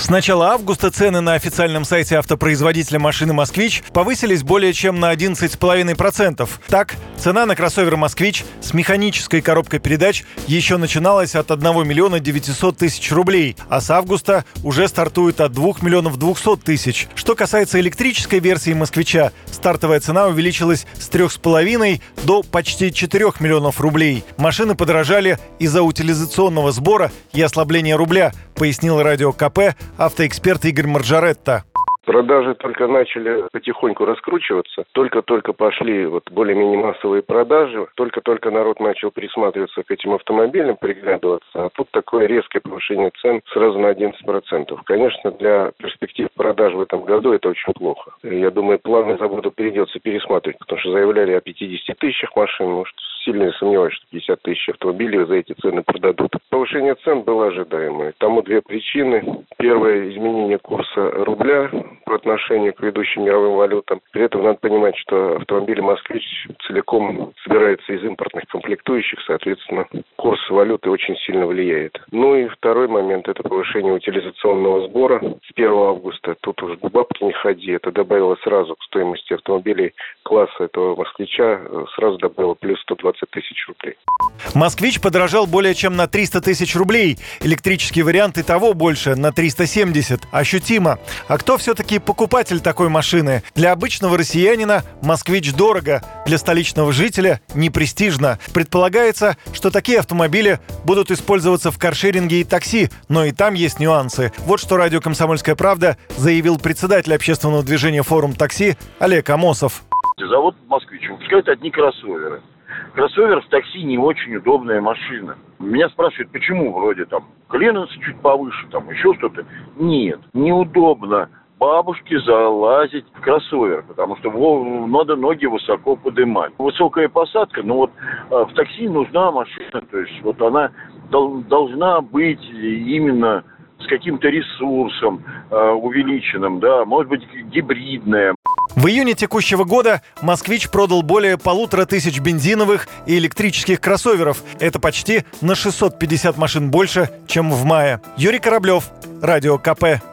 С начала августа цены на официальном сайте автопроизводителя машины «Москвич» повысились более чем на 11,5%. Так, цена на кроссовер «Москвич» с механической коробкой передач еще начиналась от 1 миллиона 900 тысяч рублей, а с августа уже стартует от 2 миллионов 200 тысяч. Что касается электрической версии «Москвича», стартовая цена увеличилась с 3,5 до почти 4 миллионов рублей. Машины подорожали из-за утилизационного сбора и ослабления рубля, пояснил радио КП автоэксперт Игорь Марджаретта. Продажи только начали потихоньку раскручиваться. Только-только пошли вот более-менее массовые продажи. Только-только народ начал присматриваться к этим автомобилям, приглядываться. А тут такое резкое повышение цен сразу на 11%. Конечно, для перспектив продаж в этом году это очень плохо. Я думаю, планы завода придется пересматривать, потому что заявляли о 50 тысячах машин. Может, сильно сомневаюсь, что 50 тысяч автомобилей за эти цены продадут. Повышение цен было ожидаемое. Тому две причины. Первое – изменение курса рубля по отношению к ведущим мировым валютам. При этом надо понимать, что автомобиль «Москвич» целиком собирается из импортных комплектующих, соответственно, курс валюты очень сильно влияет. Ну и второй момент – это повышение утилизационного сбора с 1 августа. Тут уже бабки не ходи, это добавило сразу к стоимости автомобилей класса этого «Москвича», сразу добавило плюс 120 тысяч рублей. «Москвич» подорожал более чем на 300 тысяч рублей. Электрический вариант и того больше, на 370. Ощутимо. А кто все-таки покупатель такой машины? Для обычного россиянина «Москвич» дорого, для столичного жителя – непрестижно. Предполагается, что такие автомобили будут использоваться в каршеринге и такси, но и там есть нюансы. Вот что радио «Комсомольская правда» заявил председатель общественного движения «Форум такси» Олег Амосов. Завод «Москвич» выпускает одни кроссоверы. Кроссовер в такси не очень удобная машина. Меня спрашивают, почему вроде там клиренс чуть повыше, там еще что-то. Нет, неудобно бабушке залазить в кроссовер, потому что надо ноги высоко поднимать. Высокая посадка, ну вот э, в такси нужна машина, то есть вот она должна быть именно с каким-то ресурсом э, увеличенным, да, может быть гибридная. В июне текущего года «Москвич» продал более полутора тысяч бензиновых и электрических кроссоверов. Это почти на 650 машин больше, чем в мае. Юрий Кораблев, Радио КП.